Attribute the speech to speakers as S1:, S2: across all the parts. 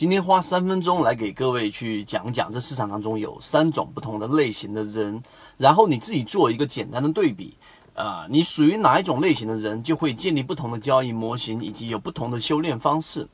S1: 今天花三分钟来给各位去讲讲，这市场当中有三种不同的类型的人，然后你自己做一个简单的对比，啊，你属于哪一种类型的人，就会建立不同的交易模型，以及有不同的修炼方式。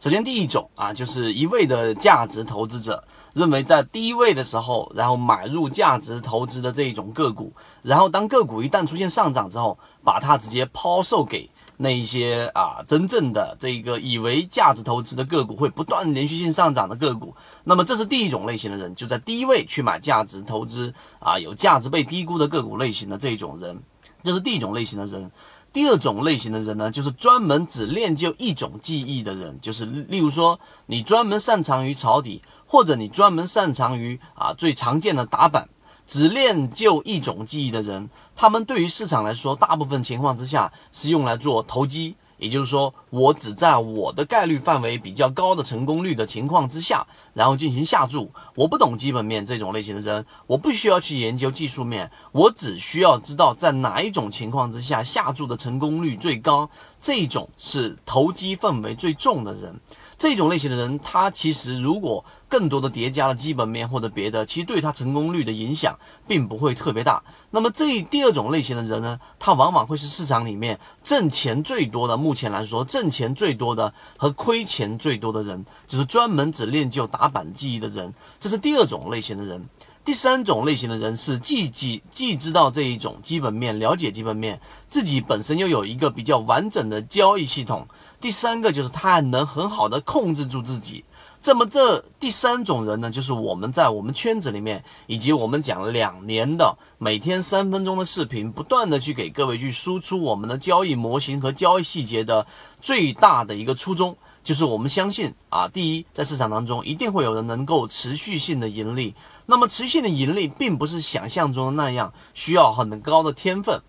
S1: 首先，第一种啊，就是一味的价值投资者，认为在低位的时候，然后买入价值投资的这一种个股，然后当个股一旦出现上涨之后，把它直接抛售给那一些啊真正的这个以为价值投资的个股会不断连续性上涨的个股。那么这是第一种类型的人，就在低位去买价值投资啊有价值被低估的个股类型的这种人，这是第一种类型的人。第二种类型的人呢，就是专门只练就一种技艺的人，就是例如说，你专门擅长于抄底，或者你专门擅长于啊最常见的打板，只练就一种技艺的人，他们对于市场来说，大部分情况之下是用来做投机。也就是说，我只在我的概率范围比较高的成功率的情况之下，然后进行下注。我不懂基本面这种类型的人，我不需要去研究技术面，我只需要知道在哪一种情况之下下注的成功率最高。这种是投机氛围最重的人。这种类型的人，他其实如果更多的叠加了基本面或者别的，其实对他成功率的影响并不会特别大。那么这第二种类型的人呢，他往往会是市场里面挣钱最多的，目前来说挣钱最多的和亏钱最多的人，只是专门只练就打板技艺的人。这是第二种类型的人。第三种类型的人是既既既知道这一种基本面，了解基本面，自己本身又有一个比较完整的交易系统。第三个就是他还能很好的控制住自己。这么这第三种人呢，就是我们在我们圈子里面，以及我们讲了两年的每天三分钟的视频，不断的去给各位去输出我们的交易模型和交易细节的最大的一个初衷。就是我们相信啊，第一，在市场当中一定会有人能够持续性的盈利。那么，持续性的盈利并不是想象中的那样需要很高的天分，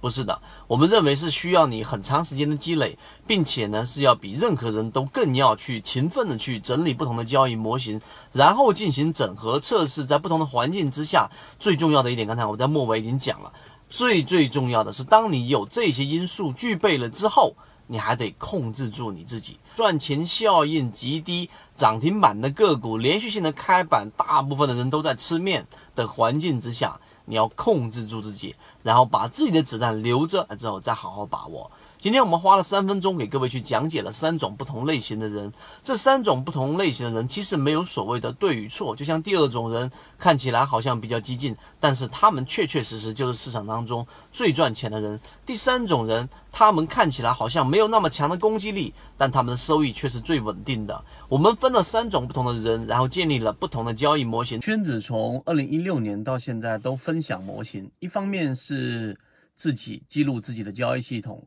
S1: 不是的。我们认为是需要你很长时间的积累，并且呢是要比任何人都更要去勤奋的去整理不同的交易模型，然后进行整合测试，在不同的环境之下，最重要的一点，刚才我在末尾已经讲了，最最重要的是，当你有这些因素具备了之后。你还得控制住你自己，赚钱效应极低，涨停板的个股连续性的开板，大部分的人都在吃面的环境之下，你要控制住自己，然后把自己的子弹留着，之后再好好把握。今天我们花了三分钟给各位去讲解了三种不同类型的人，这三种不同类型的人其实没有所谓的对与错，就像第二种人看起来好像比较激进，但是他们确确实实就是市场当中最赚钱的人。第三种人，他们看起来好像没有那么强的攻击力，但他们的收益却是最稳定的。我们分了三种不同的人，然后建立了不同的交易模型。圈子从二零一六年到现在都分享模型，一方面是自己记录自己的交易系统。